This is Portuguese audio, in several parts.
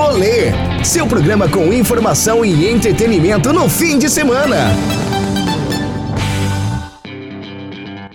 Rolê, seu programa com informação e entretenimento no fim de semana.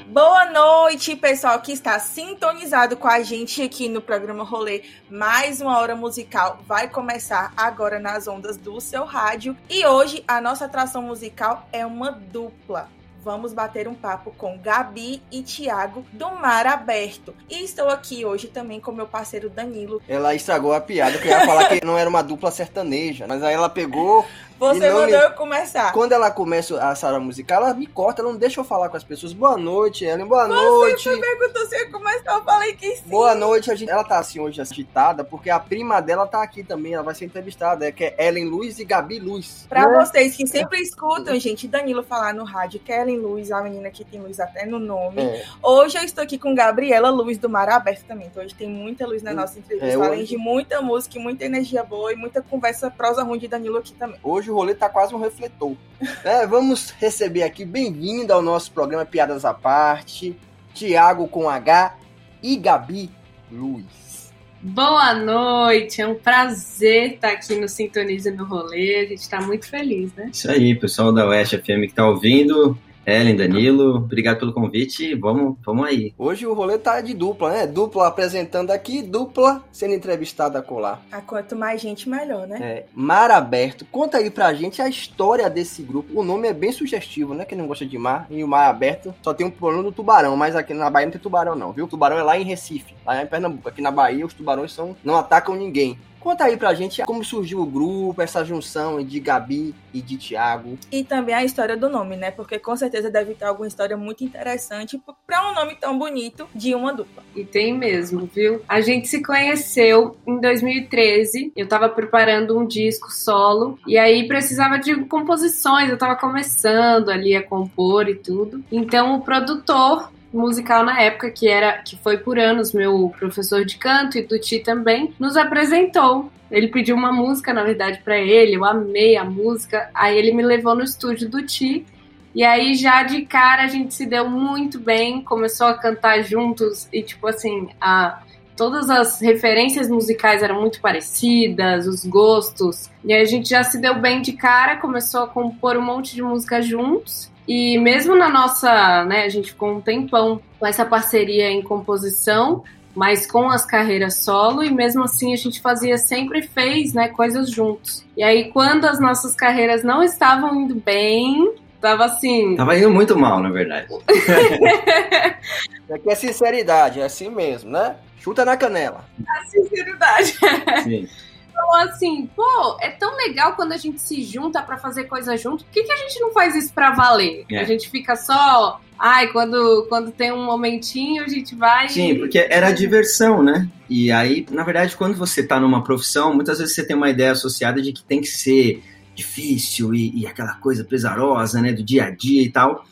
Boa noite, pessoal que está sintonizado com a gente aqui no programa Rolê. Mais uma hora musical vai começar agora nas ondas do seu rádio. E hoje a nossa atração musical é uma dupla vamos bater um papo com Gabi e Tiago do Mar Aberto. E estou aqui hoje também com meu parceiro Danilo. Ela estragou a piada, porque ia falar que não era uma dupla sertaneja, mas aí ela pegou você mandou me... eu começar. Quando ela começa a sala musical, ela me corta, ela não deixa eu falar com as pessoas. Boa noite, Ellen, boa Você noite. Você perguntou se eu começar, eu falei que sim. Boa noite, a gente... ela tá assim hoje agitada, porque a prima dela tá aqui também, ela vai ser entrevistada, é que é Ellen Luz e Gabi Luz. Pra né? vocês que sempre escutam, gente, Danilo falar no rádio que é Ellen Luz, a menina que tem luz até no nome. É. Hoje eu estou aqui com Gabriela Luz do Mar Aberto também, então hoje tem muita luz na hum, nossa entrevista, é, hoje... além de muita música, muita energia boa e muita conversa prosa ruim de Danilo aqui também. Hoje o rolê tá quase um refletor. É, vamos receber aqui, bem-vindo ao nosso programa Piadas à Parte, Tiago com H e Gabi Luiz. Boa noite, é um prazer estar aqui no Sintoniza no Rolê, a gente está muito feliz, né? Isso aí, pessoal da Oeste FM que está ouvindo, Ellen, Danilo, obrigado pelo convite. Vamos, vamos aí. Hoje o rolê tá de dupla, né? Dupla apresentando aqui, dupla sendo entrevistada colar. A quanto mais gente, melhor, né? É. Mar Aberto, conta aí pra gente a história desse grupo. O nome é bem sugestivo, né? Quem não gosta de mar. E o Mar Aberto só tem um problema do tubarão, mas aqui na Bahia não tem tubarão, não, viu? O tubarão é lá em Recife, lá em Pernambuco. Aqui na Bahia os tubarões são, não atacam ninguém. Conta aí pra gente como surgiu o grupo, essa junção de Gabi e de Thiago. E também a história do nome, né? Porque com certeza deve ter alguma história muito interessante para um nome tão bonito de uma dupla. E tem mesmo, viu? A gente se conheceu em 2013. Eu tava preparando um disco solo e aí precisava de composições. Eu tava começando ali a compor e tudo. Então o produtor musical na época, que era que foi por anos meu professor de canto e do Ti também, nos apresentou. Ele pediu uma música, na verdade, para ele, eu amei a música. Aí ele me levou no estúdio do Ti. E aí já de cara a gente se deu muito bem, começou a cantar juntos e tipo assim, a todas as referências musicais eram muito parecidas, os gostos. E a gente já se deu bem de cara, começou a compor um monte de música juntos. E mesmo na nossa, né, a gente ficou um tempão com essa parceria em composição, mas com as carreiras solo, e mesmo assim a gente fazia, sempre fez, né, coisas juntos. E aí, quando as nossas carreiras não estavam indo bem, tava assim. Tava indo muito mal, na verdade. Aqui é sinceridade, é assim mesmo, né? Chuta na canela. A sinceridade. Sim. Então, assim, pô, é tão legal quando a gente se junta para fazer coisa junto. Por que, que a gente não faz isso pra valer? É. A gente fica só. Ai, quando, quando tem um momentinho, a gente vai. Sim, porque era diversão, né? E aí, na verdade, quando você tá numa profissão, muitas vezes você tem uma ideia associada de que tem que ser difícil e, e aquela coisa pesarosa, né? Do dia a dia e tal.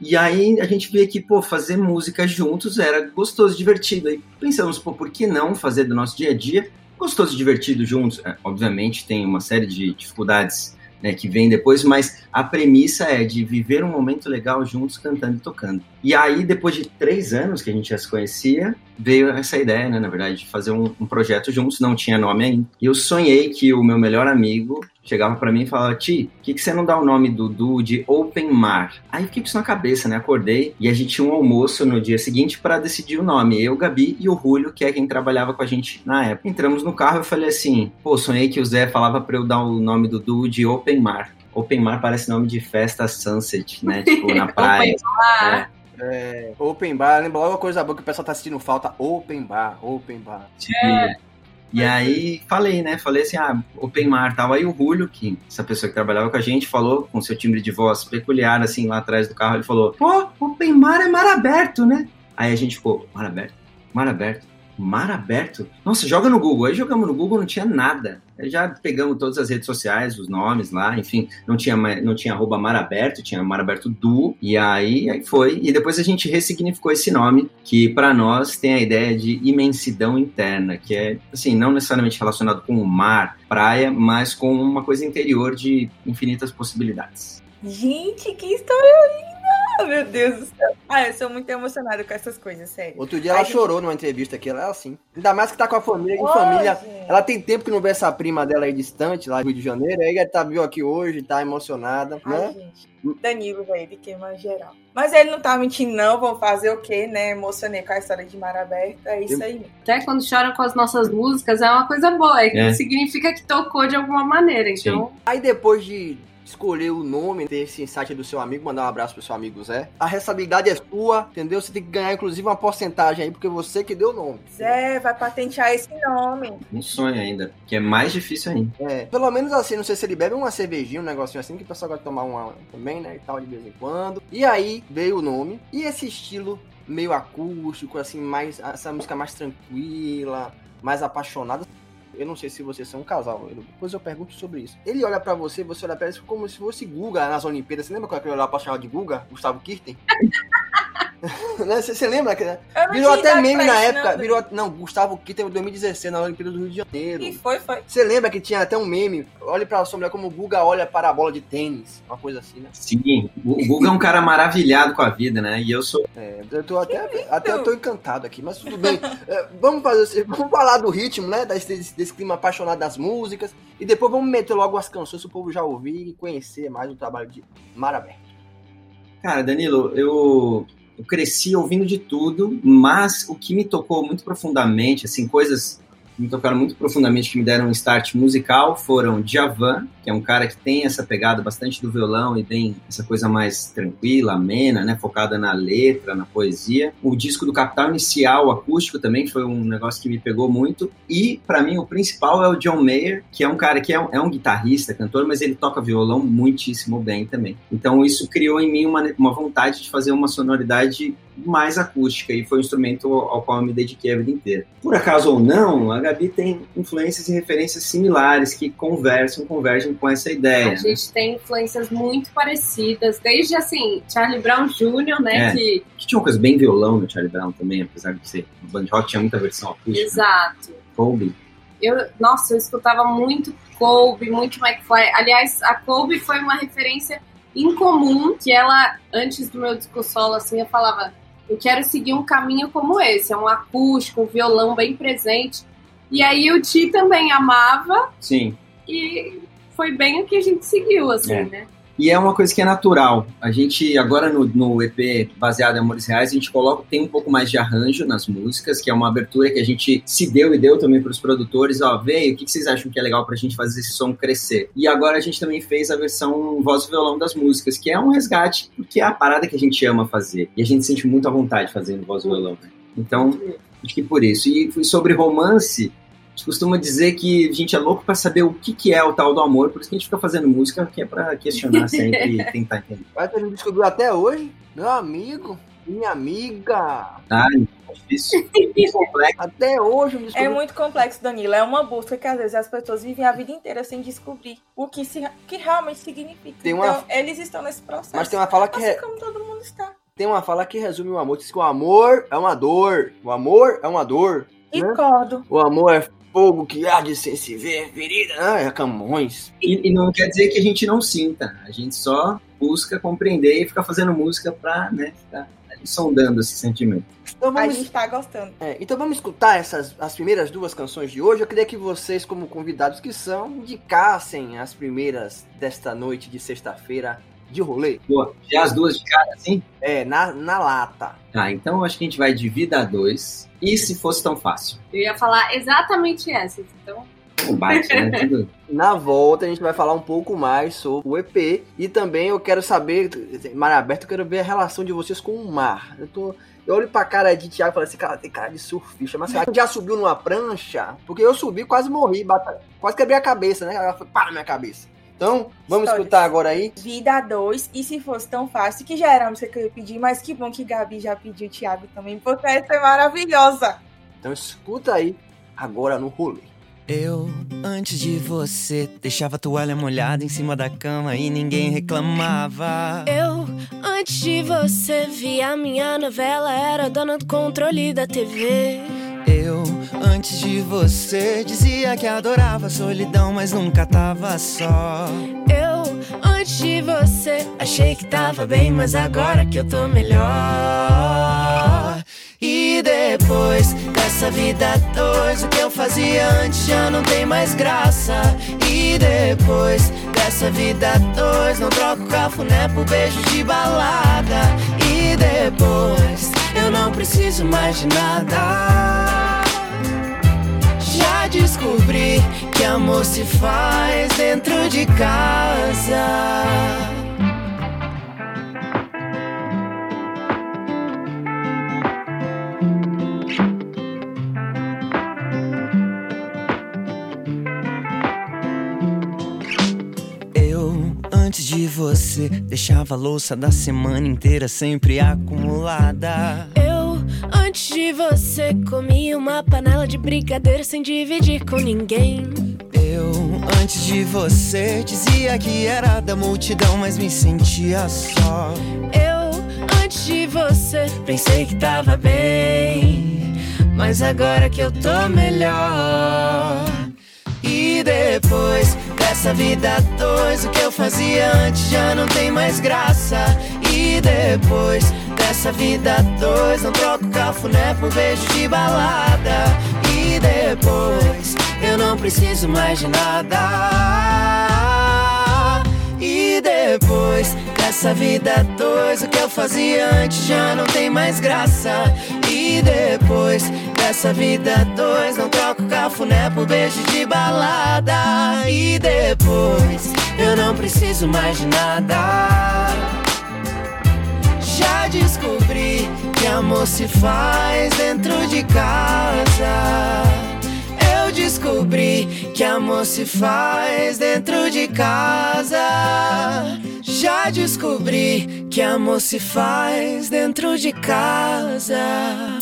E aí a gente vê que, pô, fazer música juntos era gostoso, divertido. Aí pensamos, pô, por que não fazer do nosso dia a dia gostoso e divertido juntos. É, obviamente tem uma série de dificuldades né, que vem depois, mas a premissa é de viver um momento legal juntos, cantando e tocando. E aí, depois de três anos que a gente já se conhecia, veio essa ideia, né, na verdade, de fazer um, um projeto juntos, não tinha nome ainda. E eu sonhei que o meu melhor amigo chegava para mim e falava: Ti, por que, que você não dá o nome do Du de Open Mar? Aí fiquei com isso na cabeça, né? Acordei e a gente tinha um almoço no dia seguinte para decidir o nome. Eu, Gabi e o Julio, que é quem trabalhava com a gente na época. Entramos no carro e eu falei assim: pô, sonhei que o Zé falava para eu dar o nome do Du de Open Mar. Open Mar parece nome de festa sunset, né? Tipo, na praia. Open Mar. É. É, open bar, lembra logo a coisa boa que o pessoal tá assistindo falta. Open bar, open bar. É. E aí falei, né? Falei assim, ah, open mar tal. Aí o Julio, que essa pessoa que trabalhava com a gente, falou com seu timbre de voz peculiar, assim, lá atrás do carro, ele falou, pô, open mar é mar aberto, né? Aí a gente ficou, mar aberto? Mar aberto? Mar aberto? Nossa, joga no Google. Aí jogamos no Google, não tinha nada. Já pegamos todas as redes sociais, os nomes lá, enfim, não tinha, não tinha arroba Mar Aberto, tinha Mar Aberto Du, e aí, aí foi. E depois a gente ressignificou esse nome, que para nós tem a ideia de imensidão interna, que é, assim, não necessariamente relacionado com o mar, praia, mas com uma coisa interior de infinitas possibilidades. Gente, que história linda! Ah, meu Deus do céu. Ah, eu sou muito emocionada com essas coisas, sério. Outro dia ela Ai, gente. chorou numa entrevista aqui, ela é assim. Ainda mais que tá com a família, em família. gente. Ela tem tempo que não vê essa prima dela aí distante, lá do Rio de Janeiro. Aí ela tá, viu aqui hoje, tá emocionada, Ai, né? gente. Danilo, velho, ele queima geral. Mas ele não tá mentindo, não. Vão fazer o quê, né? Emocionei com a história de Mar Aberta. É isso aí. mesmo. Até quando choram com as nossas músicas é uma coisa boa. É, que É. significa que tocou de alguma maneira. Então, Aí depois de escolher o nome, ter esse insight do seu amigo, mandar um abraço pro seu amigo Zé. A responsabilidade é sua, entendeu? Você tem que ganhar, inclusive, uma porcentagem aí, porque você que deu o nome. Zé, vai patentear esse nome. Um sonho ainda, que é mais difícil ainda. É, pelo menos assim, não sei se ele bebe uma cervejinha, um negocinho assim, que o pessoal gosta de tomar uma também, né, e tal, de vez em quando. E aí veio o nome, e esse estilo meio acústico, assim, mais, essa música mais tranquila, mais apaixonada. Eu não sei se vocês são um casal, eu- depois eu pergunto sobre isso. Ele olha pra você, você olha pra ele como se fosse Guga nas Olimpíadas. Você lembra quando ele olhava pra chamar de Guga? Gustavo Kirten? Né? Você, você lembra? que- não Virou tinha até meme na época. não. Virou, não, Gustavo Kirten em 2016, na Olimpíada do Rio de Janeiro. E foi, foi. Você lembra que tinha até um meme? Olhe pra sua mulher como o Guga olha para a bola de tênis. Uma coisa assim, né? Sim, o Guga é um cara maravilhado com a vida, né? E eu sou. É, eu tô até, até eu tô encantado aqui, mas tudo bem. É, vamos fazer vamos falar do ritmo, né? Desse, desse, clima apaixonado das músicas. E depois vamos meter logo as canções pro povo já ouvir e conhecer mais o trabalho de Maraberto. Cara, Danilo, eu, eu cresci ouvindo de tudo, mas o que me tocou muito profundamente, assim, coisas me tocaram muito profundamente, que me deram um start musical, foram Djavan, que é um cara que tem essa pegada bastante do violão e tem essa coisa mais tranquila, amena, né, focada na letra, na poesia. O disco do Capital Inicial, acústico também, foi um negócio que me pegou muito. E, pra mim, o principal é o John Mayer, que é um cara que é um, é um guitarrista, cantor, mas ele toca violão muitíssimo bem também. Então, isso criou em mim uma, uma vontade de fazer uma sonoridade mais acústica e foi um instrumento ao qual eu me dediquei a vida inteira. Por acaso ou não, a Gabi tem influências e referências similares que conversam, convergem com essa ideia. a gente tem influências muito parecidas. Desde, assim, Charlie Brown Jr., né? É. Que, Que tinha uma coisa bem violão no Charlie Brown também, apesar de ser um band rock, tinha muita versão acústica. exato. Colby. Eu, nossa, eu escutava muito Colby, muito McFly. Aliás, a Colby foi uma referência incomum que ela, antes do meu disco solo, assim, eu falava, eu quero seguir um caminho como esse, é um acústico, um violão bem presente. E aí o Ti também amava Sim. e foi bem o que a gente seguiu, assim, É. né? E é uma coisa que é natural. A gente, agora no, no EP baseado em Amores Reais, a gente coloca, tem um pouco mais de arranjo nas músicas, que é uma abertura que a gente se deu e deu também para os produtores. Ó, veio, o que, que vocês acham que é legal pra gente fazer esse som crescer? E agora a gente também fez a versão voz e violão das músicas, que é um resgate, porque é a parada que a gente ama fazer. E a gente sente muito à vontade fazendo voz e violão. né? Então, acho que por isso. E sobre romance, a gente costuma dizer que a gente é louco pra saber o que, que é o tal do amor, por isso que a gente fica fazendo música, que é pra questionar sempre e tentar entender. Mas a gente descobriu até hoje, meu amigo, minha amiga. Ah, é difícil. É complexo. Até hoje eu É descobri. muito complexo, Danilo. É uma busca que às vezes as pessoas vivem a vida inteira sem descobrir o que, se, que realmente significa. Tem uma- Então, eles estão nesse processo. Mas tem uma fala que assim re- como todo mundo está. tem uma fala que resume o amor. Diz que o amor é uma dor. O amor é uma dor. E Né? cordo. O amor é fogo que arde sem se ver, ferida. Ah, é Camões. E, e não quer dizer que a gente não sinta, a gente só busca compreender e fica fazendo música pra, né, ficar sondando esse sentimento. Então A vamos, gente tá gostando. é, então vamos escutar essas as primeiras duas canções de hoje. Eu queria que vocês, como convidados que são, indicassem as primeiras desta noite de sexta-feira de rolê. Pô, já as duas de cara, assim? É, na, na lata. Tá, então eu acho que a gente vai de vida a dois. E se fosse tão fácil? Eu ia falar exatamente essas. Então, Um bate, né? Na volta a gente vai falar um pouco mais sobre o EP e também eu quero saber, mar aberto, eu quero ver a relação de vocês com o mar. Eu tô eu olho pra cara de Thiago e falo assim, cara, tem cara de surfista, mas será que já subiu numa prancha? Porque eu subi, quase morri, bata- quase quebrei a cabeça, né? Ela foi pá na minha cabeça. Então, vamos Histórias. escutar agora aí. Vida 2, e se fosse tão fácil, que já era a música que eu ia pedir, mas que bom que Gabi já pediu o Thiago também, porque essa é maravilhosa. Então escuta aí, agora no rolê. Eu, antes de você, deixava a toalha molhada em cima da cama e ninguém reclamava. Eu, antes de você, via a minha novela, era dona do controle da TV. Eu, antes de você, dizia que adorava a solidão, mas nunca tava só. Eu, antes de você. Achei que tava bem, mas agora que eu tô melhor. E depois dessa vida dois, o que eu fazia antes já não tem mais graça. E depois dessa vida dois, não troco cafuné por beijo de balada. E depois eu não preciso mais de nada. Já descobri que amor se faz dentro de casa. Você, deixava a louça da semana inteira sempre acumulada. Eu, antes de você, comi uma panela de brigadeiro sem dividir com ninguém. Eu, antes de você, dizia que era da multidão, mas me sentia só. Eu, antes de você, pensei que tava bem. Mas agora que eu tô melhor. E depois dessa vida dois, o que eu fazia antes já não tem mais graça. E depois dessa vida dois, não troco cafuné por beijo de balada. E depois eu não preciso mais de nada. E depois dessa vida dois, o que eu fazia antes já não tem mais graça. E depois dessa vida dois, não troco cafuné por beijo de balada. E depois eu não preciso mais de nada. Já descobri que amor se faz dentro de casa. Eu descobri que amor se faz dentro de casa. Já descobri que amor se faz dentro de casa.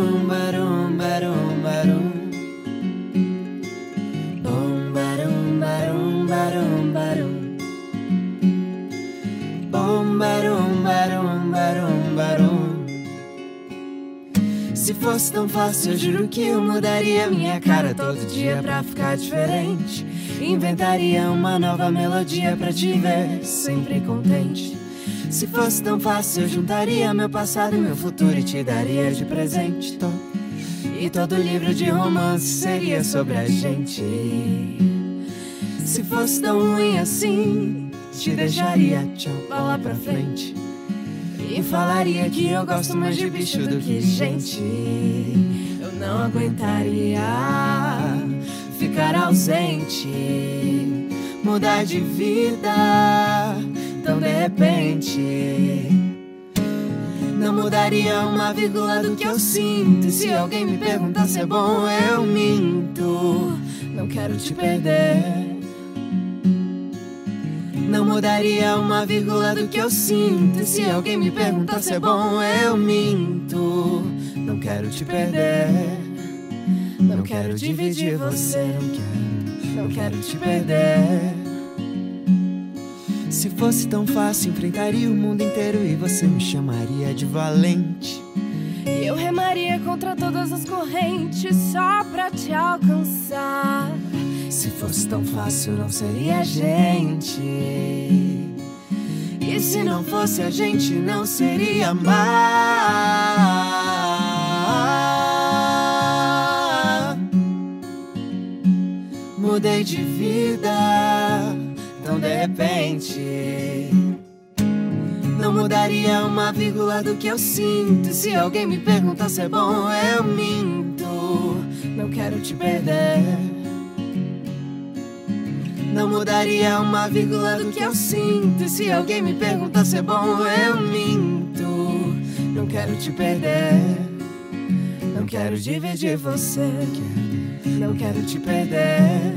Se fosse tão fácil, eu juro que eu mudaria minha cara todo dia pra ficar diferente. Inventaria uma nova melodia pra te ver sempre contente. Se fosse tão fácil, eu juntaria meu passado e meu futuro e te daria de presente. To- E todo livro de romance seria sobre a gente. Se fosse tão ruim assim, te deixaria tchau lá pra frente. E falaria que eu gosto mais de bicho do que gente. Eu não aguentaria ficar ausente, mudar de vida tão de repente. Não mudaria uma vírgula do que eu sinto. E se alguém me perguntar se é bom, eu minto. Não quero te perder. Não mudaria uma vírgula do que eu sinto. Se alguém me perguntar se é bom, eu minto. Não quero te perder. Não quero dividir você. Não quero, não quero te perder. Se fosse tão fácil, enfrentaria o mundo inteiro e você me chamaria de valente. E eu remaria contra todas as correntes só pra te alcançar. Se fosse tão fácil, não seria gente. E se não fosse a gente, não seria amar. Mudei de vida tão de repente. Não mudaria uma vírgula do que eu sinto. Se alguém me perguntar se é bom, eu minto. Não quero te perder. Não mudaria uma vírgula do que eu sinto. E se alguém me perguntar se é bom, eu minto. Não quero te perder. Não quero dividir você. Não quero te perder.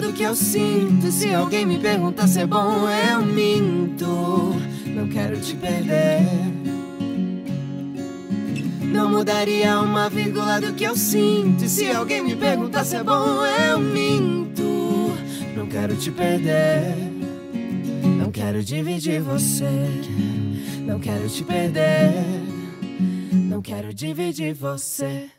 Do que eu sinto. Se alguém me pergunta se é bom, eu minto. Não quero te perder. Não mudaria uma vírgula do que eu sinto. Se alguém me perguntar se é bom, eu minto. Não quero te perder. Não quero dividir você. Não quero te perder. Não quero dividir você.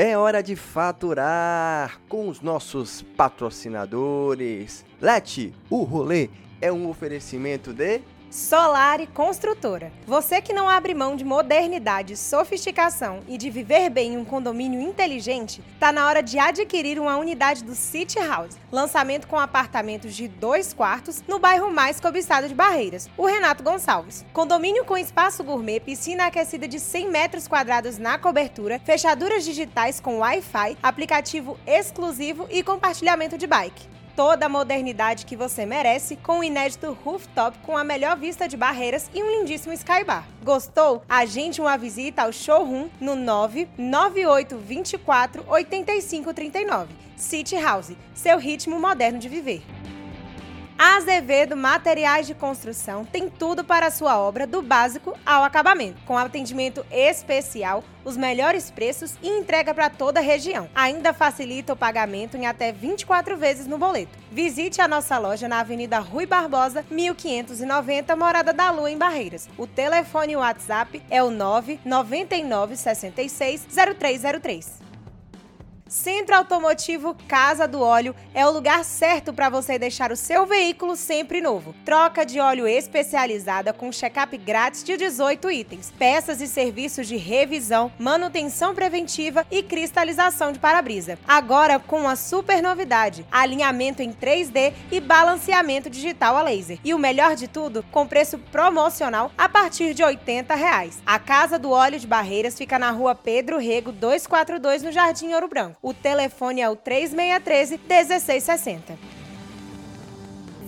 É hora de faturar com os nossos patrocinadores. Lete, o rolê é um oferecimento de Solar e Construtora. Você que não abre mão de modernidade, sofisticação e de viver bem em um condomínio inteligente, tá na hora de adquirir uma unidade do City House. Lançamento com apartamentos de dois quartos no bairro mais cobiçado de Barreiras, o Renato Gonçalves. Condomínio com espaço gourmet, piscina aquecida de 100 metros quadrados na cobertura, fechaduras digitais com Wi-Fi, aplicativo exclusivo e compartilhamento de bike toda a modernidade que você merece com o inédito rooftop com a melhor vista de barreiras e um lindíssimo skybar. Gostou? Agende uma visita ao showroom no 99824 8539. City House, seu ritmo moderno de viver. Azevedo Materiais de Construção tem tudo para a sua obra, do básico ao acabamento, com atendimento especial, os melhores preços e entrega para toda a região. Ainda facilita o pagamento em até 24 vezes no boleto. Visite a nossa loja na Avenida Rui Barbosa, 1590, Morada da Lua, em Barreiras. O telefone e o WhatsApp é o 999 66 0303. Centro Automotivo Casa do Óleo é o lugar certo para você deixar o seu veículo sempre novo. Troca de óleo especializada com check-up grátis de 18 itens, peças e serviços de revisão, manutenção preventiva e cristalização de para-brisa. Agora com uma super novidade: alinhamento em 3D e balanceamento digital a laser. E o melhor de tudo, com preço promocional a partir de 80 reais. A Casa do Óleo de Barreiras fica na rua Pedro Rego 242 no Jardim Ouro Branco. O telefone é o 3613 1660.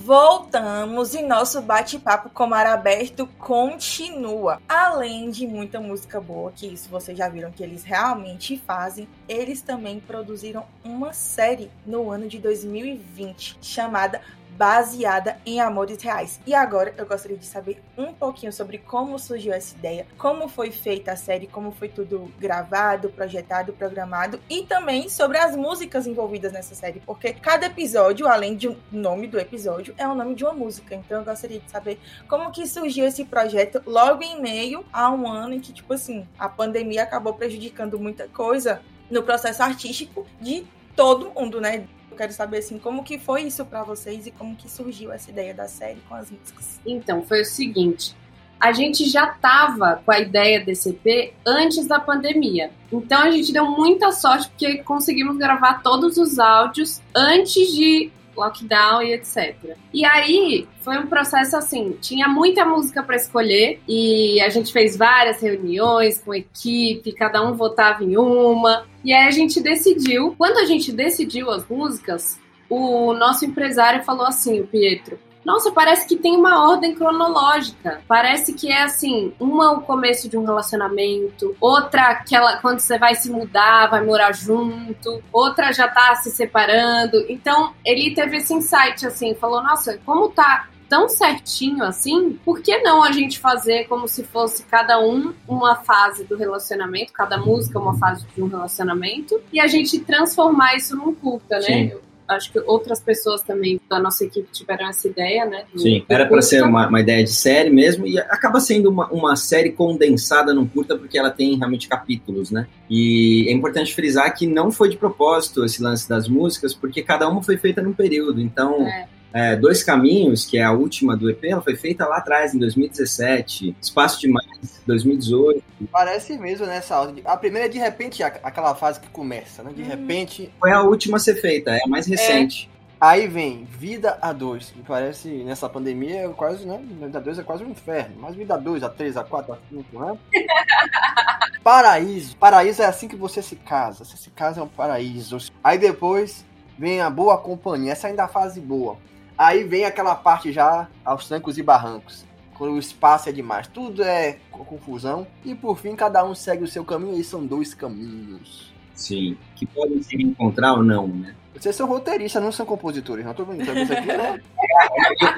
Voltamos e nosso bate-papo com Mar Aberto continua. Além de muita música boa, que isso vocês já viram que eles realmente fazem, eles também produziram uma série no ano de 2020 chamada baseada em amores reais. E agora eu gostaria de saber um pouquinho sobre como surgiu essa ideia, como foi feita a série, como foi tudo gravado, projetado, programado e também sobre as músicas envolvidas nessa série, porque cada episódio, além de um nome do episódio, é o nome de uma música. Então eu gostaria de saber como que surgiu esse projeto logo em meio a um ano em que, tipo assim, a pandemia acabou prejudicando muita coisa no processo artístico de todo mundo, né? Quero saber assim, como que foi isso para vocês e como que surgiu essa ideia da série com as músicas. Então, foi o seguinte, a gente já tava com a ideia desse EP antes da pandemia. Então a gente deu muita sorte porque conseguimos gravar todos os áudios antes de lockdown e etc. E aí foi um processo assim, tinha muita música para escolher e a gente fez várias reuniões com equipe, cada um votava em uma. E aí a gente decidiu, quando a gente decidiu as músicas, o nosso empresário falou assim, o Pietro, nossa, parece que tem uma ordem cronológica. Parece que é assim, uma o começo de um relacionamento, outra aquela quando você vai se mudar, vai morar junto, outra já tá se separando. Então, ele teve esse insight assim, falou: "Nossa, como tá tão certinho assim, por que não a gente fazer como se fosse cada um uma fase do relacionamento, cada música uma fase de um relacionamento, e a gente transformar isso num curta, né? Sim acho que outras pessoas também da nossa equipe tiveram essa ideia, né? Sim, era para ser uma, uma, ideia de série mesmo, e acaba sendo uma, uma série condensada num curta, porque ela tem realmente capítulos, né? E é importante frisar que não foi de propósito esse lance das músicas, porque cada uma foi feita num período, então. É é, Dois Caminhos, que é a última do EP, ela foi feita lá atrás, em 2017. Espaço Demais, 2018. Parece mesmo nessa ordem. A primeira é de repente aquela fase que começa, né? De hum. repente. Foi a última a ser feita, é a mais recente. É. Aí vem Vida a 2, que parece nessa pandemia é quase, né? Vida a 2 é quase um inferno. Mas Vida a 2, a 3, a 4, a 5, né? paraíso. Paraíso é assim que você se casa. Você se casa é um paraíso. Aí depois vem a Boa Companhia. Essa ainda é a fase boa. Aí vem aquela parte já aos trancos e barrancos, quando o espaço é demais, tudo é confusão e por fim cada um segue o seu caminho e são dois caminhos. Sim. Que podem se encontrar ou não, né? Vocês são roteiristas, não são compositores, não tô vendo isso aqui, né?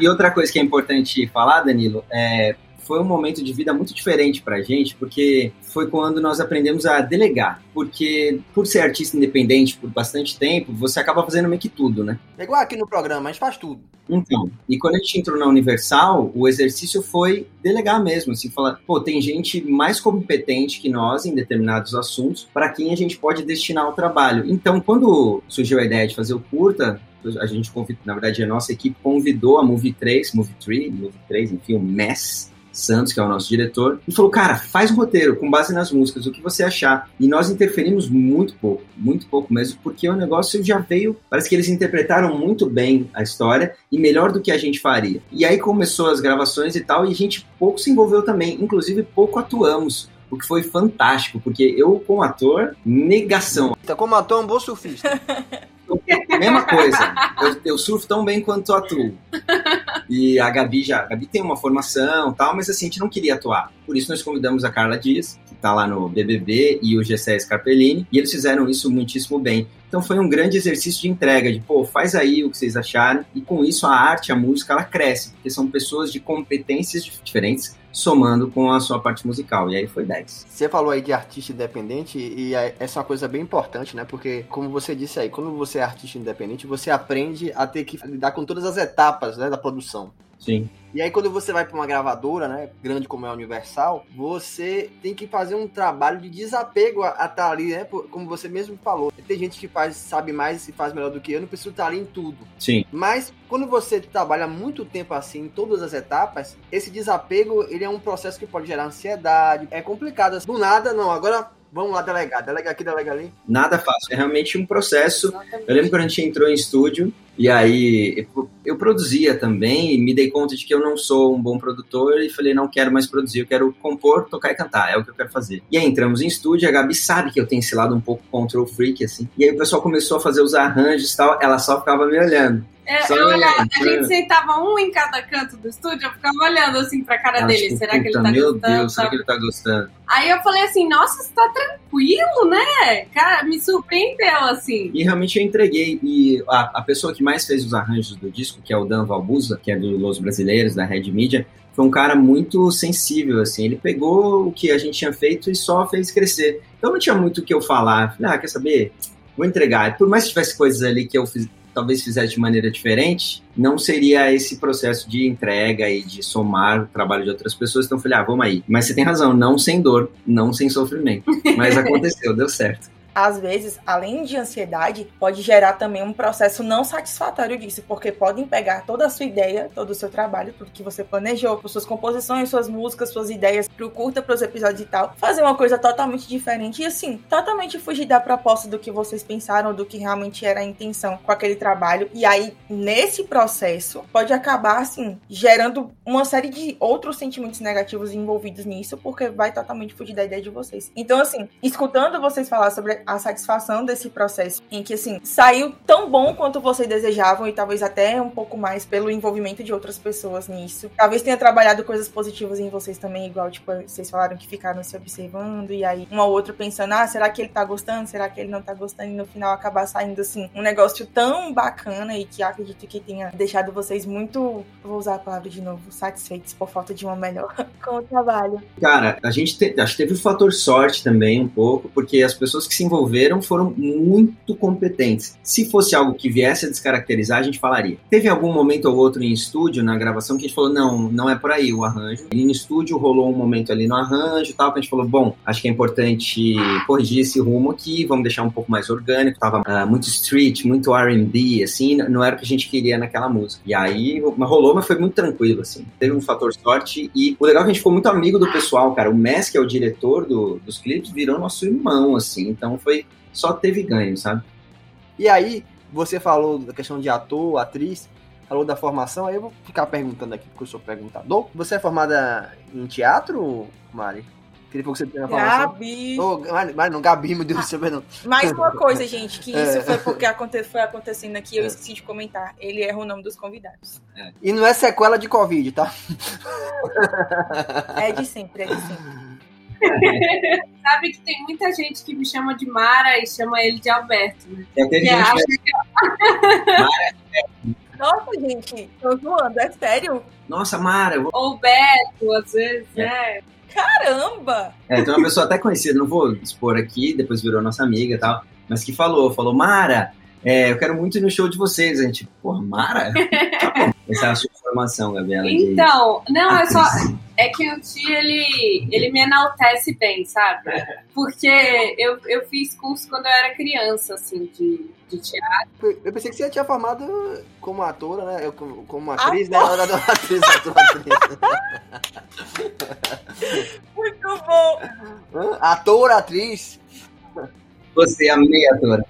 E, e outra coisa que é importante falar, Danilo, é foi um momento de vida muito diferente pra gente, porque foi quando nós aprendemos a delegar. Porque, por ser artista independente por bastante tempo, você acaba fazendo meio que tudo, né? É igual aqui no programa, a gente faz tudo. Então, e quando a gente entrou na Universal, o exercício foi delegar mesmo, assim, falar, pô, tem gente mais competente que nós em determinados assuntos para quem a gente pode destinar o trabalho. Então, quando surgiu a ideia de fazer o curta, a gente convidou, na verdade, a nossa equipe convidou a Movie 3, Movie 3, Movie 3, enfim, o MESS, Santos, que é o nosso diretor, e falou: Cara, faz um roteiro com base nas músicas, o que você achar. E nós interferimos muito pouco, muito pouco mesmo, porque o negócio já veio. Parece que eles interpretaram muito bem a história e melhor do que a gente faria. E aí começou as gravações e tal, e a gente pouco se envolveu também, inclusive pouco atuamos. O que foi fantástico, porque eu, como ator, negação. Então, como ator, é um bom surfista. Mesma coisa. Eu, eu, surfo tão bem quanto atuo. E a Gabi já. A Gabi tem uma formação tal, mas assim, a gente não queria atuar. Por isso nós convidamos a Carla Dias, que está lá no BBB, e o Gessé Scarpellini, e eles fizeram isso muitíssimo bem. Então foi um grande exercício de entrega, de pô, faz aí o que vocês acharam, e com isso a arte, a música, ela cresce, porque são pessoas de competências diferentes somando com a sua parte musical. E aí foi 10. Você falou aí de artista independente e essa é uma coisa bem importante, né? Porque, como você disse aí, quando você é artista independente, você aprende a ter que lidar com todas as etapas né, da produção. Sim. E aí quando você vai para uma gravadora, né, grande como é a Universal, você tem que fazer um trabalho de desapego a estar tá ali, né, como você mesmo falou. Tem gente que faz, sabe mais e faz melhor do que eu, não preciso estar tá ali em tudo. Sim. Mas quando você trabalha muito tempo assim, em todas as etapas, esse desapego, ele é um processo que pode gerar ansiedade, é complicado. Do nada, não, agora vamos lá delegar, delega aqui, delega ali. Nada fácil, é realmente um processo. Exatamente. Eu lembro quando a gente entrou em estúdio, e aí eu, produzia também, e me dei conta de que eu não sou um bom produtor e falei, não quero mais produzir, eu quero compor, tocar e cantar, é o que eu quero fazer. E aí entramos em estúdio, a Gabi sabe que eu tenho esse lado um pouco control freak, assim. E aí o pessoal começou a fazer os arranjos e tal, ela só ficava me olhando. É, eu olhava, a gente sentava um em cada canto do estúdio, eu ficava olhando assim pra cara dele. Tipo, será que ele tá meu gostando? Meu Deus, será que ele tá gostando? Aí eu falei assim, nossa, você tá tranquilo, né? Cara, me surpreendeu, assim. E realmente eu entreguei. E a, a pessoa que mais fez os arranjos do disco, que é o Dan Valbuza, que é do Los Brasileiros, da Red Media, foi um cara muito sensível, assim. Ele pegou o que a gente tinha feito e só fez crescer. Então não tinha muito o que eu falar. Falei, ah, quer saber? Vou entregar. Por mais que tivesse coisas ali que eu fiz, talvez fizesse de maneira diferente, não seria esse processo de entrega e de somar o trabalho de outras pessoas. Então eu falei, ah, vamos aí. Mas você tem razão, não sem dor, não sem sofrimento. Mas aconteceu, deu certo às vezes, além de ansiedade, pode gerar também um processo não satisfatório disso, porque podem pegar toda a sua ideia, todo o seu trabalho, tudo que você planejou, suas composições, suas músicas, suas ideias pro curta, pros episódios e tal, fazer uma coisa totalmente diferente e assim, totalmente fugir da proposta do que vocês pensaram, do que realmente era a intenção com aquele trabalho. E aí, nesse processo, pode acabar assim, gerando uma série de outros sentimentos negativos envolvidos nisso, porque vai totalmente fugir da ideia de vocês. Então, assim, escutando vocês falar sobre a satisfação desse processo, em que, assim, saiu tão bom quanto vocês desejavam e talvez até um pouco mais pelo envolvimento de outras pessoas nisso. Talvez tenha trabalhado coisas positivas em vocês também, igual, tipo, vocês falaram que ficaram se observando e aí um ao outro pensando, ah, será que ele tá gostando? Será que ele não tá gostando? E no final acabar saindo, assim, um negócio tão bacana e que acredito que tenha deixado vocês muito, vou usar a palavra de novo, satisfeitos por falta de uma melhor com o trabalho. Cara, a gente te, acho que teve o fator sorte também um pouco, porque as pessoas que se desenvolveram foram muito competentes. Se fosse algo que viesse a descaracterizar, a gente falaria. Teve algum momento ou outro em estúdio, na gravação, que a gente falou, não, não é por aí o arranjo. E no estúdio rolou um momento ali no arranjo tal, que a gente falou, bom, acho que é importante corrigir esse rumo aqui, vamos deixar um pouco mais orgânico. Tava uh, muito street, muito R&B, assim, não era o que a gente queria naquela música. E aí, rolou, mas foi muito tranquilo, assim. Teve um fator sorte e o legal é que a gente ficou muito amigo do pessoal, cara. O Mess, que é o diretor do, dos clipes, virou nosso irmão, assim. Então foi só teve ganho, sabe? E aí, você falou da questão de ator, atriz, falou da formação, aí eu vou ficar perguntando aqui, porque eu sou perguntador. Você é formada em teatro, Mari? Queria que você tenha formação. Gabi. Oh, Mari, não, Gabi, meu Deus do céu, não. Mais uma coisa, gente, que isso é. foi porque aconte, foi acontecendo aqui, eu é. esqueci de comentar. Ele erra o nome dos convidados. É. E não é sequela de Covid, tá? É de sempre, é de sempre. Sabe que tem muita gente que me chama de Mara e chama ele de Alberto, né? É aquele Que gente acha que- Nossa, gente, tô zoando, é sério? Nossa, Mara, eu vou... Ou Beto, às vezes, né? Caramba! É, tem uma pessoa até conhecida, não vou expor aqui, depois virou nossa amiga e tal, mas que falou, falou, Mara, é, eu quero muito ir no show de vocês. A gente, porra, Mara? Tá bom. Essa é a sua informação, Gabriela. de- Então, não, é só. É que o tio, ele, ele me enaltece bem, sabe? Porque eu, eu fiz curso quando eu era criança, assim, de, de teatro. Eu pensei que você tinha formado como atora, né? Eu, como, como Ah, atriz, né? Ela era atriz, ator, atriz. Muito bom! Ator, atriz. Você é a meia atora.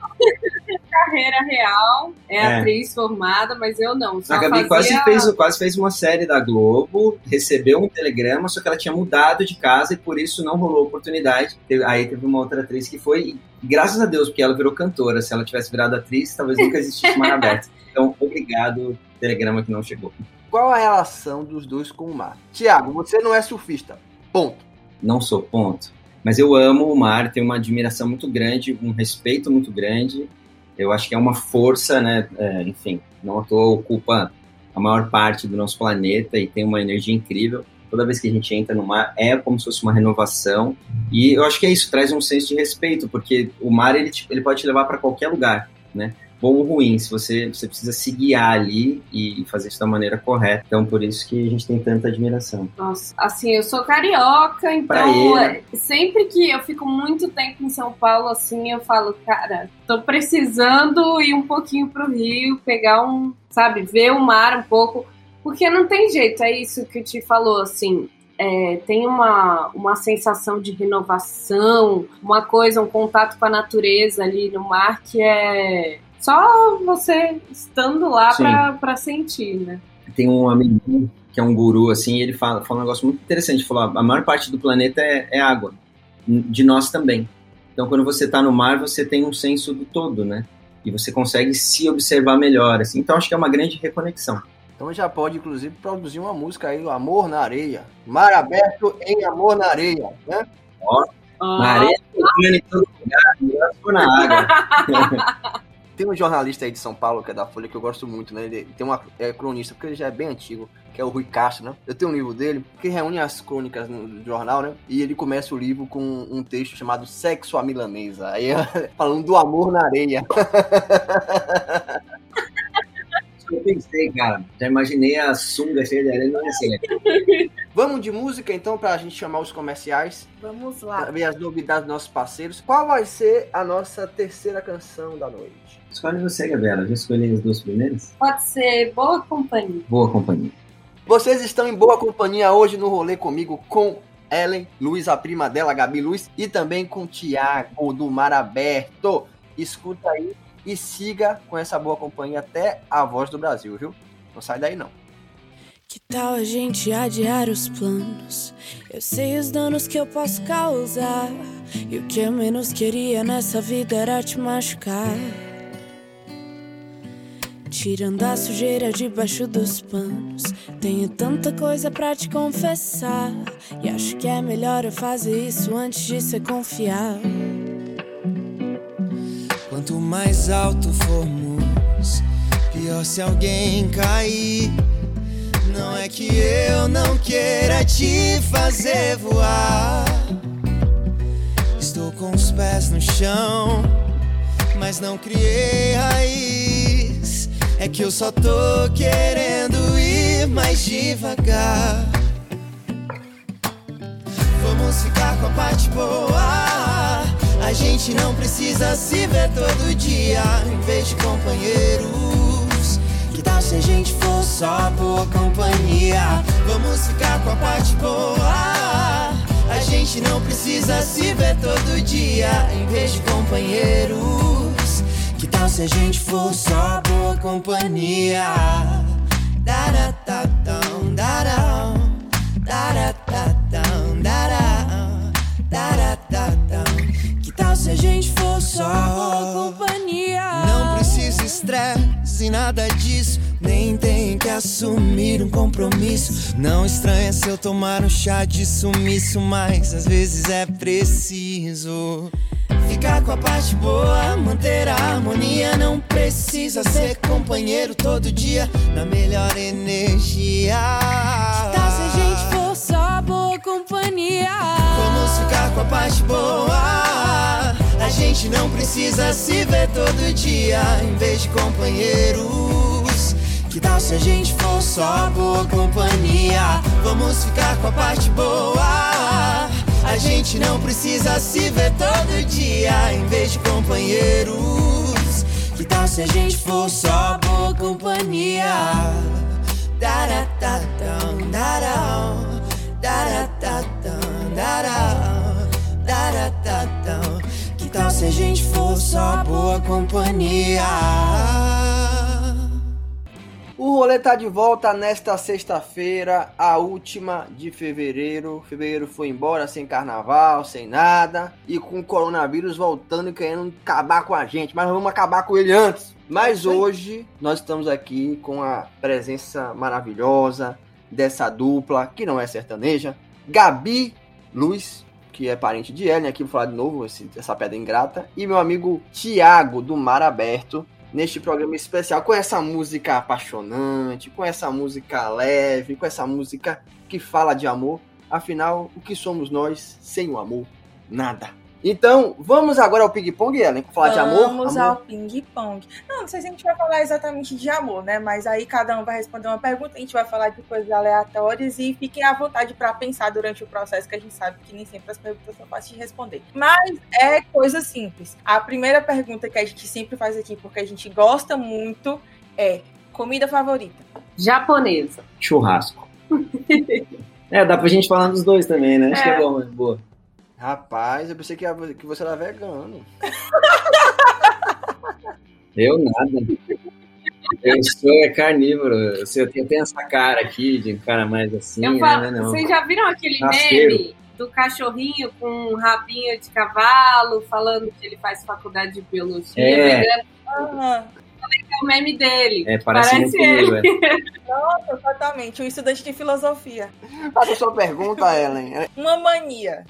Carreira real, é, É. atriz formada, mas eu não. Só A Gabi fazia... quase fez, quase fez uma série da Globo, recebeu um telegrama, só que ela tinha mudado de casa e por isso não rolou oportunidade. Aí teve uma outra atriz que foi, e graças a Deus, porque ela virou cantora. Se ela tivesse virado atriz, talvez nunca existisse Mar Aberto. Então, obrigado, telegrama que não chegou. Qual a relação dos dois com o mar? Tiago, você não é surfista. Ponto. Não sou, ponto. Mas eu amo o mar, tenho uma admiração muito grande, um respeito muito grande. Eu acho que é uma força, né? É, enfim, não à toa ocupa a maior parte do nosso planeta e tem uma energia incrível. Toda vez que a gente entra no mar é como se fosse uma renovação. E eu acho que é isso, traz um senso de respeito, porque o mar ele, ele pode te levar para qualquer lugar, né? Bom ou ruim, se você, você precisa se guiar ali e fazer isso da maneira correta. Então, por isso que a gente tem tanta admiração. Nossa, assim, eu sou carioca, então Praieira. é, sempre que eu fico muito tempo em São Paulo, assim, eu falo, cara, tô precisando ir um pouquinho pro Rio, pegar um, sabe, ver o mar um pouco, porque não tem jeito, é isso que o Ti falou, assim, é, tem uma, uma sensação de renovação, uma coisa, um contato com a natureza ali no mar que é só você estando lá pra sentir, né? tem um amigo que é um guru, assim, e ele fala, fala um negócio muito interessante. Ele falou, a maior parte do planeta é, é água, de nós também. Então, quando você está no mar, você tem um senso do todo, né? E você consegue se observar melhor, assim. Então, acho que é uma grande reconexão. Então já pode, inclusive, produzir uma música aí, o Amor na Areia. Mar aberto em Amor na Areia, né? Na areia, em todo lugar, na água. Tem um jornalista aí de São Paulo, que é da Folha, que eu gosto muito, né? Ele tem uma é, cronista, porque ele já é bem antigo, que é o Rui Castro, né? Eu tenho um livro dele, que reúne as crônicas no jornal, né? E ele começa o livro com um texto chamado Sexo à Milanesa. Aí, falando do amor na areia. Eu pensei, cara, já imaginei a sunga cheia de areia, não é assim, né? Vamos de música, então, pra gente chamar os comerciais, Vamos pra lá. ver as novidades dos nossos parceiros. Qual vai ser a nossa terceira canção da noite? Escolhe você, Gabriela. Já escolhi as duas primeiras? Pode ser boa companhia. Boa companhia. Vocês estão em boa companhia hoje no rolê comigo com Ellen Luiz, a prima dela, Gabi Luiz, e também com Tiago do Mar Aberto. Escuta aí e siga com essa boa companhia até a voz do Brasil, viu? Não sai daí não. Que tal a gente adiar os planos? Eu sei os danos que eu posso causar. E o que eu menos queria nessa vida era te machucar. Tirando a sujeira debaixo dos panos. Tenho tanta coisa pra te confessar. E acho que é melhor eu fazer isso antes de ser confiar. Quanto mais alto formos, pior se alguém cair. Não é que eu não queira te fazer voar. Estou com os pés no chão, mas não criei raiz. É que eu só tô querendo ir mais devagar. Vamos ficar com a parte boa. A gente não precisa se ver todo dia em vez de companheiros. Que tal se a gente for só boa companhia? Vamos ficar com a parte boa. A gente não precisa se ver todo dia em vez de companheiros. Que tal se a gente for só boa companhia? Da-da-da-dão, da-dão, só boa companhia? Não precisa estresse, nada disso, nem tem que assumir um compromisso. Não estranha se eu tomar um chá de sumiço, mas às vezes é preciso. Ficar com a parte boa, manter a harmonia. Não precisa ser companheiro todo dia, na melhor energia. Tá se a gente for só boa companhia. Vamos ficar com a parte boa. A gente não precisa se ver todo dia, em vez de companheiros. Que tal se a gente for só boa companhia? Vamos ficar com a parte boa. A gente não precisa se ver todo dia, em vez de companheiros. Que tal se a gente for só boa companhia? Se a gente for só boa companhia? O rolê tá de volta nesta sexta-feira, a última de fevereiro. Fevereiro foi embora sem carnaval, sem nada. E com o coronavírus voltando e querendo acabar com a gente. Mas vamos acabar com ele antes. Mas hoje nós estamos aqui com a presença maravilhosa dessa dupla, que não é sertaneja. Gabi Luz, que é parente de Ellen, aqui vou falar de novo esse- essa pedra ingrata. E meu amigo Tiago, do Mar Aberto neste programa especial com essa música apaixonante, com essa música leve, com essa música que fala de amor. Afinal, o que somos nós sem o amor? Nada. Então, vamos agora ao ping-pong, Ellen, falar de amor? Vamos ao ping-pong. Não, não sei se a gente vai falar exatamente de amor, né? Mas aí cada um vai responder uma pergunta, a gente vai falar de coisas aleatórias e fiquem à vontade para pensar durante o processo, que a gente sabe que nem sempre as perguntas são fáceis de responder. Mas é coisa simples. A primeira pergunta que a gente sempre faz aqui, porque a gente gosta muito, é comida favorita. Japonesa. Churrasco. é, dá pra gente falar dos dois também, né? Acho que é É. bom, é boa. Rapaz, eu pensei que, que você era vegano. Eu nada. Eu sou é carnívoro. Eu, tenho, essa cara aqui de um cara mais assim, Eu né? falo, Não, não. vocês já viram aquele Rasteiro. meme do cachorrinho com um rabinho de cavalo falando que ele faz faculdade de biologia? É. Ah, É o meme dele. É, parece, Parece muito comigo, é. nossa, totalmente. O estudante de filosofia. Faça sua pergunta, Ellen. Uma mania.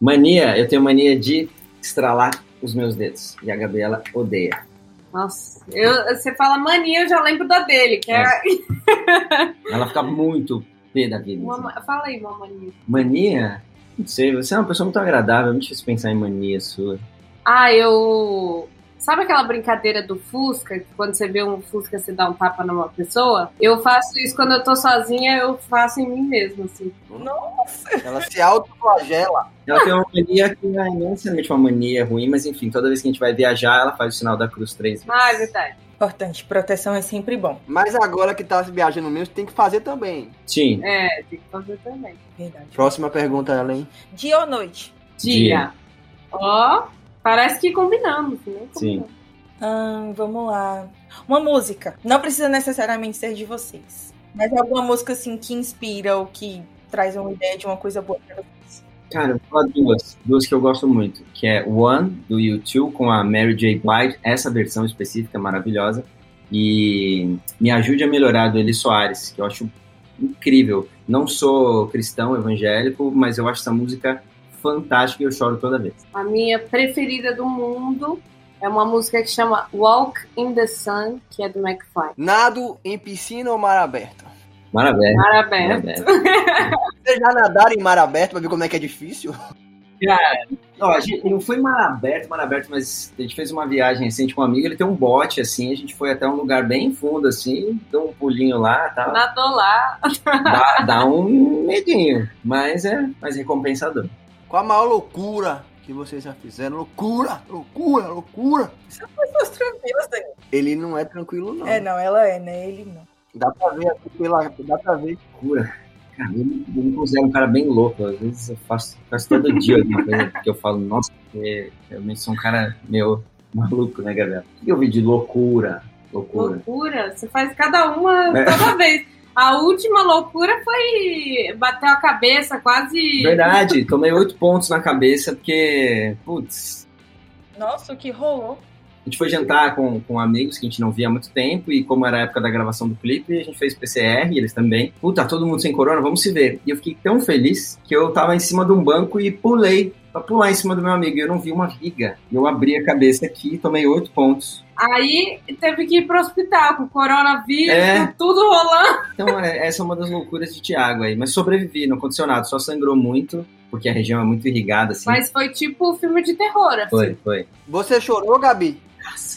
Mania, eu tenho mania de estralar os meus dedos. E a Gabriela odeia. Nossa, eu- você fala mania, eu já lembro da dele, que é, Ela fica muito pé da vida. uma, assim. fala aí uma mania. Mania? Não sei, você é uma pessoa muito agradável, é muito difícil pensar em mania sua. Ah, eu. Sabe aquela brincadeira do Fusca? Que quando você vê um Fusca, você dá um tapa numa pessoa? Eu faço isso quando eu tô sozinha, eu faço em mim mesmo, assim. Nossa. Ela se autoflagela. Ela tem uma mania que não é necessariamente uma mania ruim, mas enfim, toda vez que a gente vai viajar, ela faz o sinal da cruz três vezes. Ah, é verdade. Importante, proteção é sempre bom. Mas agora que tá viajando mesmo, tem que fazer também. Sim. É, tem que fazer também. Verdade. Próxima pergunta, Ellen. Dia ou noite? Dia. Ó, parece que combinamos, né? Sim. Ahn, vamos lá. Uma música. Não precisa necessariamente ser de vocês. Mas alguma música assim que inspira ou que traz uma ideia de uma coisa boa pra vocês. Cara, eu vou falar duas. Duas que eu gosto muito. Que é One, do U2, com a Mary J. Blige. Essa versão específica é maravilhosa. E Me Ajude a Melhorar, do Eli Soares, que eu acho incrível. Não sou cristão evangélico, mas eu acho essa música fantástica e eu choro toda vez. A minha preferida do mundo é uma música que chama Walk in the Sun, que é do McFly. Nado em piscina ou mar aberto? Maravilha. Parabéns. Vocês já nadaram em mar aberto pra ver como é que é difícil? Não, a gente não foi mar aberto, mar aberto, mas a gente fez uma viagem recente com um amigo, ele tem um bote, assim, a gente foi até um lugar bem fundo, assim, deu um pulinho lá, tá? Nadou lá. Dá, dá um medinho, mas é mais recompensador. Qual a maior loucura que vocês já fizeram? Loucura, loucura, loucura. São pessoas tranquilas, Daniel. Ele não é tranquilo, não. É, não, ela é, né? Ele não. Dá pra ver aqui pela. Dá pra ver. Cura. Cara, eu, eu me considero um cara bem louco, às vezes eu faço, faço todo dia alguma coisa que eu falo, nossa, eu realmente sou um cara meio maluco, né, Gabriel? O que eu vi de loucura? Loucura. Loucura. Você faz cada uma É. toda vez. A última loucura foi bater a cabeça quase. Verdade, tomei oito pontos na cabeça porque, putz, Nossa, o que rolou? A gente foi jantar com, com amigos que a gente não via há muito tempo, e como era a época da gravação do clipe, a gente fez PCR, eles também. Puta, todo mundo sem corona, vamos se ver. E eu fiquei tão feliz que eu tava em cima de um banco e pulei pra pular em cima do meu amigo. E eu não vi uma viga. E eu abri a cabeça aqui e tomei oito pontos. Aí teve que ir pro hospital com coronavírus, É. com tudo rolando. Então, é- essa é uma das loucuras de Thiago aí. Mas sobrevivi, não aconteceu nada. Só sangrou muito, porque a região é muito irrigada, assim. Mas foi tipo filme de terror, assim. Foi, foi. Você chorou, Gabi?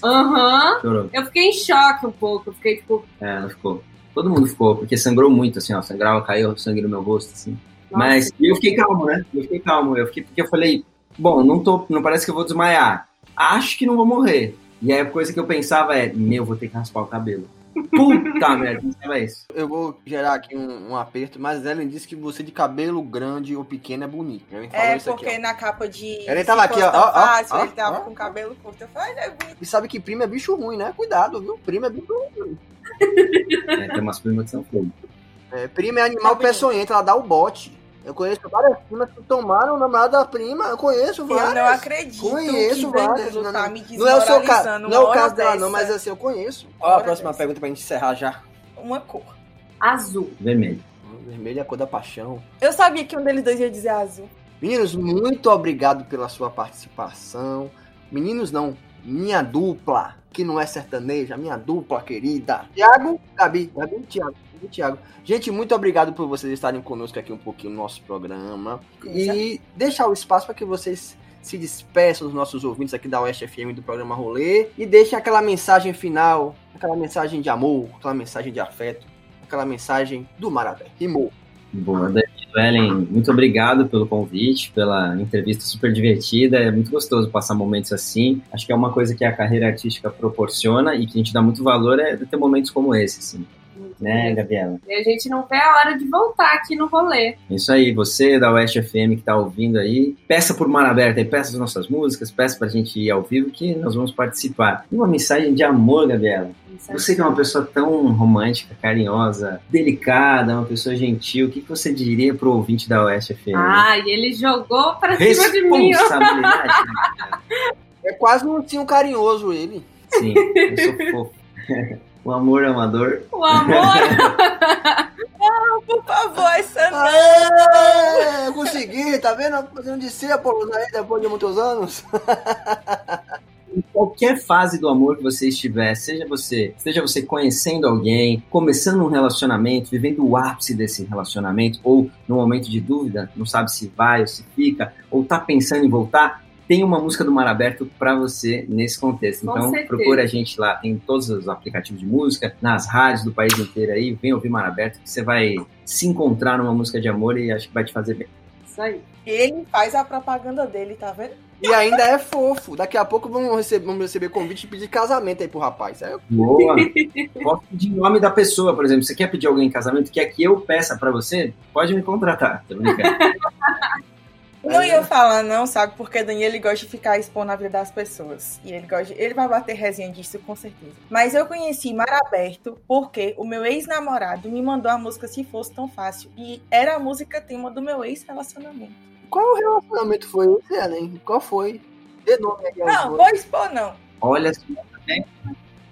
Aham. Chorou. Eu fiquei em choque um pouco. Eu fiquei tipo, É, ela ficou. Todo mundo ficou, porque sangrou muito, assim, ó. Sangrava, caiu sangue no meu rosto, assim. Nossa. Mas eu fiquei calmo, né? Eu fiquei calmo. Eu fiquei porque eu falei, bom, não tô, não parece que eu vou desmaiar. Acho que não vou morrer. E aí a coisa que eu pensava é, meu, vou ter que raspar o cabelo. Puta merda, pensava isso. Eu vou gerar aqui um, um aperto, mas Ellen disse que você de cabelo grande ou pequeno é bonito. Ellen falou É, isso aqui, porque ó. na capa de. Se tava aqui, ó, Tão ó, ó, Fácil, ó, ele tava ó. com cabelo curto. Eu falei, é bonito. E sabe que primo é bicho ruim, né? Cuidado, viu? Primo é bicho ruim. É, tem umas primas que são feias. É, prima é animal peçonhento, ela dá o bote. Eu conheço várias primas que tomaram o namorado da prima. Eu conheço Eu várias. não acredito Conheço que várias. Danilo Não, tá não, me não é o seu caso, não é o caso dela, não, mas assim, eu conheço. Ó, a próxima dessa. pergunta pra gente encerrar já. Uma cor. azul. Vermelho. Vermelho é a cor da paixão. Eu sabia que um deles dois ia dizer azul. Meninos, muito obrigado pela sua participação. Meninos, não, minha dupla, que não é sertaneja, minha dupla querida. Tiago, Gabi, Gabi e Tiago. E Tiago. Gente, muito obrigado por vocês estarem conosco aqui um pouquinho no nosso programa. E deixar o espaço para que vocês se despeçam dos nossos ouvintes aqui da Oeste FM do programa Rolê e deixem aquela mensagem final, aquela mensagem de amor, aquela mensagem de afeto, aquela mensagem do Marabé. Rimou. Boa, Danilo, Ellen, muito obrigado pelo convite, pela entrevista super divertida. É muito gostoso passar momentos assim. Acho que é uma coisa que a carreira artística proporciona e que a gente dá muito valor é ter momentos como esse, assim. Né, Gabriela? E a gente não vê a hora de voltar aqui no rolê. Isso aí, você da Oeste FM que tá ouvindo aí, peça por Mar Aberta aí, peça as nossas músicas, peça pra gente ir ao vivo que nós vamos participar. E uma mensagem de amor, Gabriela. Você que é uma pessoa tão romântica, carinhosa, delicada, uma pessoa gentil, o que você diria pro ouvinte da Oeste FM? Ah, e ele jogou pra cima de mim. ó. Responsabilidade. É quase um ursinho carinhoso ele. Sim, eu sou fofo. O amor é uma dor. O amor. Não, por favor. Aê, eu consegui, tá vendo? Fazendo discípulos aí depois de muitos anos. Em qualquer fase do amor que você estiver, seja você, seja você conhecendo alguém, começando um relacionamento, vivendo o ápice desse relacionamento, ou no momento de dúvida, não sabe se vai ou se fica, ou tá pensando em voltar, tem uma música do Mar Aberto para você nesse contexto. Com Então, certeza. procura a gente lá, tem todos os aplicativos de música, nas rádios do país inteiro aí, vem ouvir Mar Aberto, que você vai se encontrar numa música de amor e acho que vai te fazer bem. Isso aí. Ele faz a propaganda dele, tá vendo? E ainda é fofo. Daqui a pouco vamos receber, vamos receber convite de pedir casamento aí pro rapaz. Eu- Boa! Posso pedir o nome da pessoa, por exemplo. Você quer pedir alguém em casamento, quer que eu peça pra você? Pode me contratar. Tô brincando. Não ia falar, não, sabe? Porque Daniel ele gosta de ficar expondo a vida das pessoas. E ele gosta. de- Ele vai bater resenha disso, com certeza. Mas eu conheci Mar Aberto porque o meu ex-namorado me mandou a música Se Fosse Tão Fácil. E era a música tema do meu ex-relacionamento. Qual relacionamento foi esse, Ellen? Qual foi? Dê nome aos Não, vou expor, não. Olha só.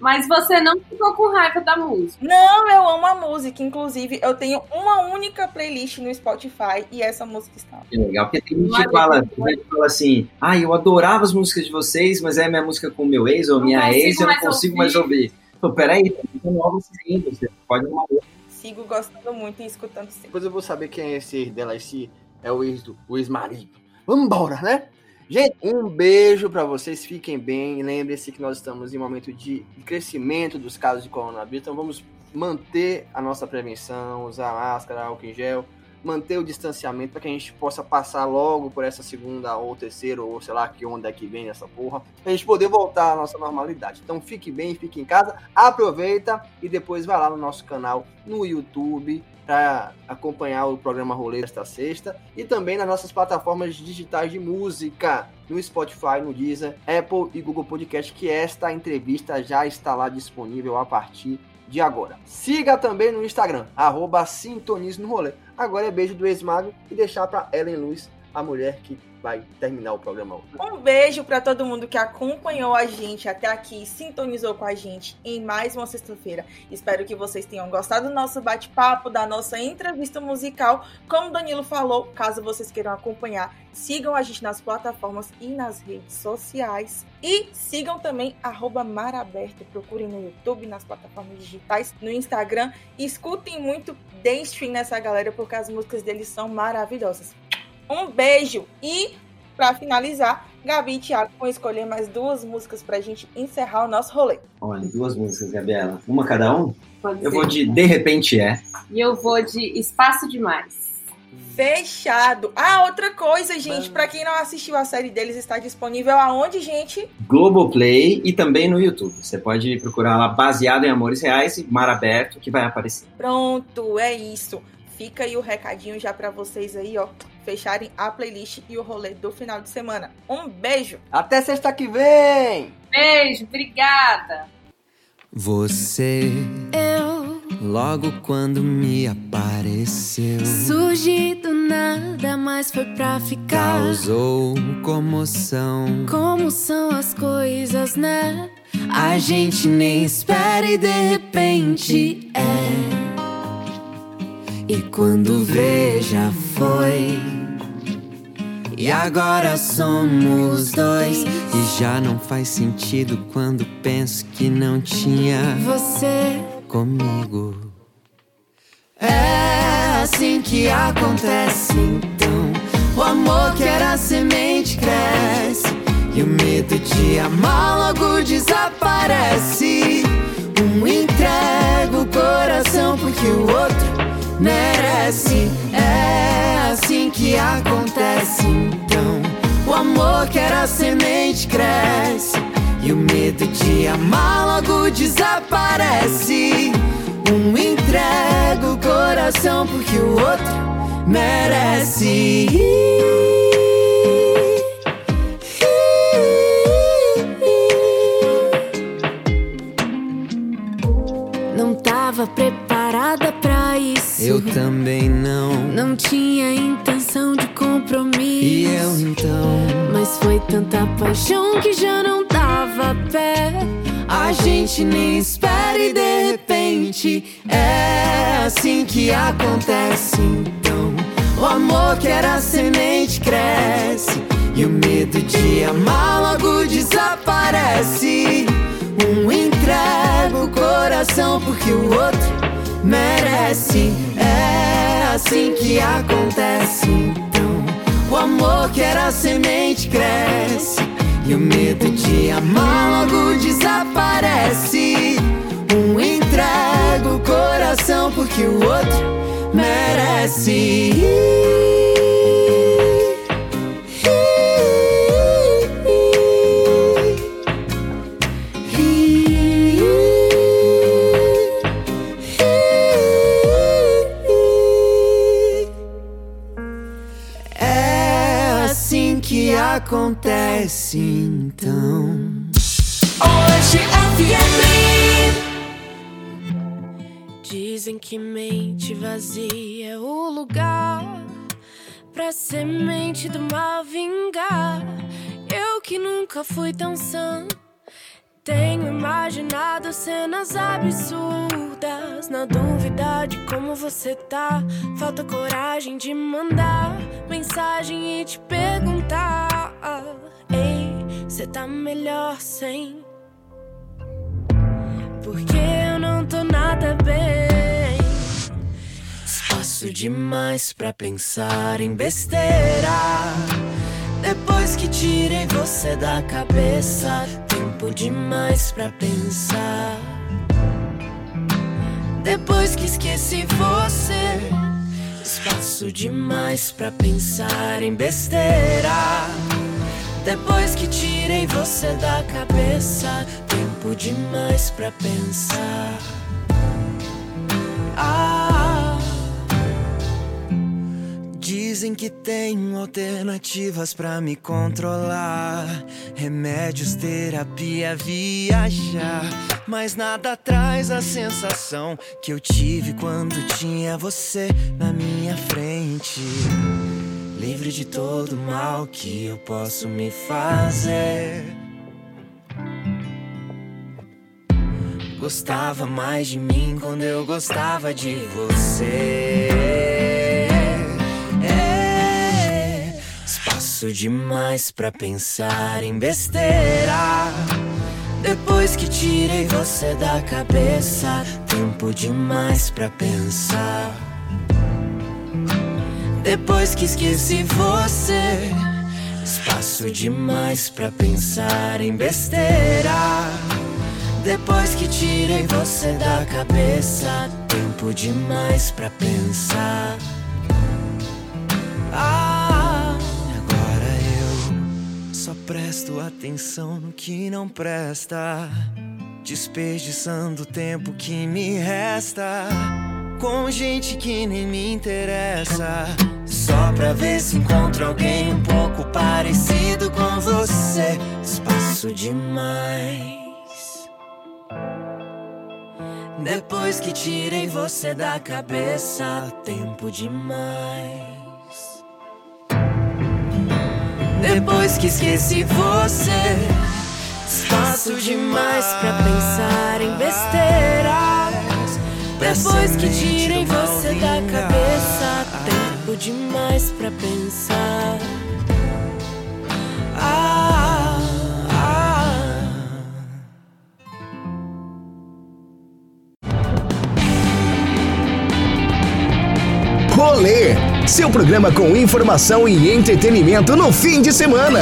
Mas você não ficou com raiva da música. Não, eu amo a música. Inclusive, eu tenho uma única playlist no Spotify e essa música está. Que legal. Porque tem gente que fala, que fala assim: ah, eu adorava as músicas de vocês, mas é minha música com o meu ex ou Não minha ex, eu não consigo ouvir. mais ouvir. Pô, peraí, tem novos você pode uma Sigo gostando muito e escutando sempre. Depois eu vou saber quem é esse dela. Esse é o ex do o ex-marido. Vambora, né? Gente, um beijo pra vocês. Fiquem bem. Lembre-se que nós estamos em um momento de crescimento dos casos de coronavírus. Então vamos manter a nossa prevenção, usar máscara, álcool em gel, manter o distanciamento para que a gente possa passar logo por essa segunda ou terceira ou sei lá que onda é que vem nessa porra, pra gente poder voltar à nossa normalidade. Então fique bem, fique em casa, aproveita e depois vai lá no nosso canal no YouTube para acompanhar o programa Rolê desta sexta e também nas nossas plataformas digitais de música, no Spotify, no Deezer, Apple e Google Podcast, que esta entrevista já está lá disponível a partir de agora. Siga também no Instagram, arroba Rolê. Agora é beijo do ex-mago e deixar para Ellen Luz a mulher que vai terminar o programa hoje. Um beijo para todo mundo que acompanhou a gente até aqui, sintonizou com a gente em mais uma sexta-feira. Espero que vocês tenham gostado do nosso bate-papo, da nossa entrevista musical. Como Danilo falou, caso vocês queiram acompanhar, sigam a gente nas plataformas e nas redes sociais. E sigam também Maraberto. Procurem no YouTube, nas plataformas digitais, no Instagram. Escutem muito, deem stream nessa galera, porque as músicas deles são maravilhosas. Um beijo e para finalizar, Gabi e Thiago vão escolher mais duas músicas pra gente encerrar o nosso rolê. Olha, duas músicas, Gabriela. Uma cada um? Pode Eu ser. vou de De Repente É. E eu vou de Espaço Demais. Fechado. Ah, outra coisa, gente, pra quem não assistiu a série deles, está disponível aonde, gente? Globoplay e também no YouTube. Você pode procurar lá baseado em Amores Reais e Mar Aberto que vai aparecer. Pronto, é isso. Fica aí o recadinho já pra vocês aí, ó, fecharem a playlist e o rolê do final de semana. Um beijo. Até sexta que vem! Beijo, obrigada. Você, Eu logo quando me apareceu, surgi do nada, mas foi pra ficar. causou comoção. Como são as coisas, né? A gente nem espera e de repente é. E quando vê, já foi. E agora somos dois. E já não faz sentido quando penso que não tinha Você comigo. É assim que acontece então. O amor que era semente cresce. E o medo de amar logo desaparece. Um entrega o coração porque o outro merece. É assim que acontece então. O amor que era semente cresce. E o medo de amar logo desaparece. Um entrega o coração porque o outro merece. não tava preparada pra isso. Eu também não. Não tinha intenção de compromisso. E eu então. Mas foi tanta paixão que já não dava pé. A gente nem espera e de repente é assim que acontece. Então, o amor que era semente cresce e o medo de amar logo desaparece. Um entrega o coração porque o outro merece. É assim que acontece. Então, o amor que era semente cresce e o medo de amar logo desaparece. Um entrega o coração porque o outro merece. Acontece então. Hoje Dizem que mente vazia é o lugar pra semente do mal vingar. Eu que nunca fui tão sã. Tenho imaginado cenas absurdas. Na dúvida de como você tá, falta coragem de mandar mensagem e te perguntar: Ei, você tá melhor sem? Porque eu não tô nada bem. Espaço demais pra pensar em besteira. Depois que tirei você da cabeça, tempo demais pra pensar. Depois que esqueci você, espaço demais pra pensar em besteira. Depois que tirei você da cabeça, tempo demais pra pensar. Ah, dizem que tem alternativas pra me controlar. Remédios, terapia, viajar. Mas nada traz a sensação que eu tive quando tinha você na minha frente. Livre de todo mal que eu posso me fazer. Gostava mais de mim quando eu gostava de você. É espaço demais pra pensar em besteira. Depois que tirei você da cabeça, tempo demais pra pensar. Depois que esqueci você, espaço demais pra pensar em besteira. Depois que tirei você da cabeça, tempo demais pra pensar. Ah, agora eu só presto atenção no que não presta, desperdiçando o tempo que me resta com gente que nem me interessa. Só pra ver se encontro alguém um pouco parecido com você. Espaço demais. Depois que tirei você da cabeça, tempo demais. Depois que esqueci você, espaço demais pra pensar em besteiras. Depois que tirei você da cabeça, tempo demais pra pensar. Ah, ah. Rolê, seu programa com informação e entretenimento no fim de semana.